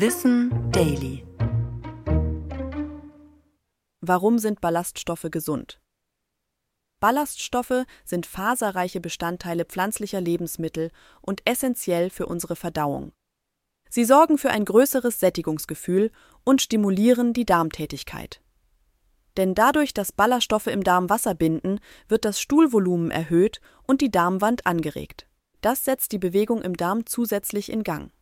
Wissen Daily. Warum sind Ballaststoffe gesund? Ballaststoffe sind faserreiche Bestandteile pflanzlicher Lebensmittel und essentiell für unsere Verdauung. Sie sorgen für ein größeres Sättigungsgefühl und stimulieren die Darmtätigkeit. Denn dadurch, dass Ballaststoffe im Darm Wasser binden, wird das Stuhlvolumen erhöht und die Darmwand angeregt. Das setzt die Bewegung im Darm zusätzlich in Gang.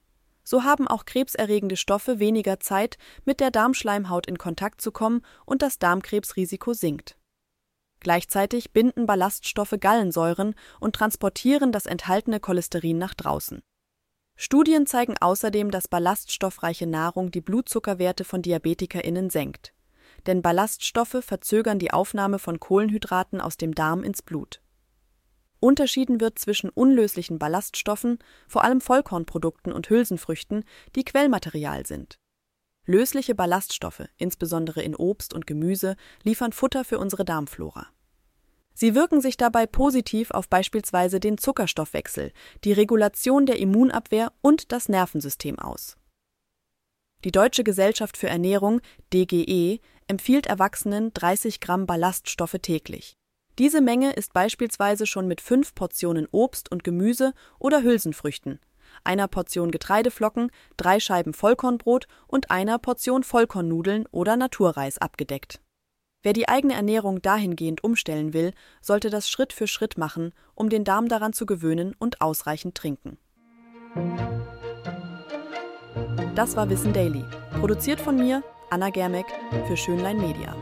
So haben auch krebserregende Stoffe weniger Zeit, mit der Darmschleimhaut in Kontakt zu kommen und das Darmkrebsrisiko sinkt. Gleichzeitig binden Ballaststoffe Gallensäuren und transportieren das enthaltene Cholesterin nach draußen. Studien zeigen außerdem, dass ballaststoffreiche Nahrung die Blutzuckerwerte von DiabetikerInnen senkt. Denn Ballaststoffe verzögern die Aufnahme von Kohlenhydraten aus dem Darm ins Blut. Unterschieden wird zwischen unlöslichen Ballaststoffen, vor allem Vollkornprodukten und Hülsenfrüchten, die Quellmaterial sind. Lösliche Ballaststoffe, insbesondere in Obst und Gemüse, liefern Futter für unsere Darmflora. Sie wirken sich dabei positiv auf beispielsweise den Zuckerstoffwechsel, die Regulation der Immunabwehr und das Nervensystem aus. Die Deutsche Gesellschaft für Ernährung DGE empfiehlt Erwachsenen 30 Gramm Ballaststoffe täglich. Diese Menge ist beispielsweise schon mit fünf Portionen Obst und Gemüse oder Hülsenfrüchten, einer Portion Getreideflocken, drei Scheiben Vollkornbrot und einer Portion Vollkornnudeln oder Naturreis abgedeckt. Wer die eigene Ernährung dahingehend umstellen will, sollte das Schritt für Schritt machen, um den Darm daran zu gewöhnen und ausreichend trinken. Das war Wissen Daily, produziert von mir, Anna Germeck, für Schönlein Media.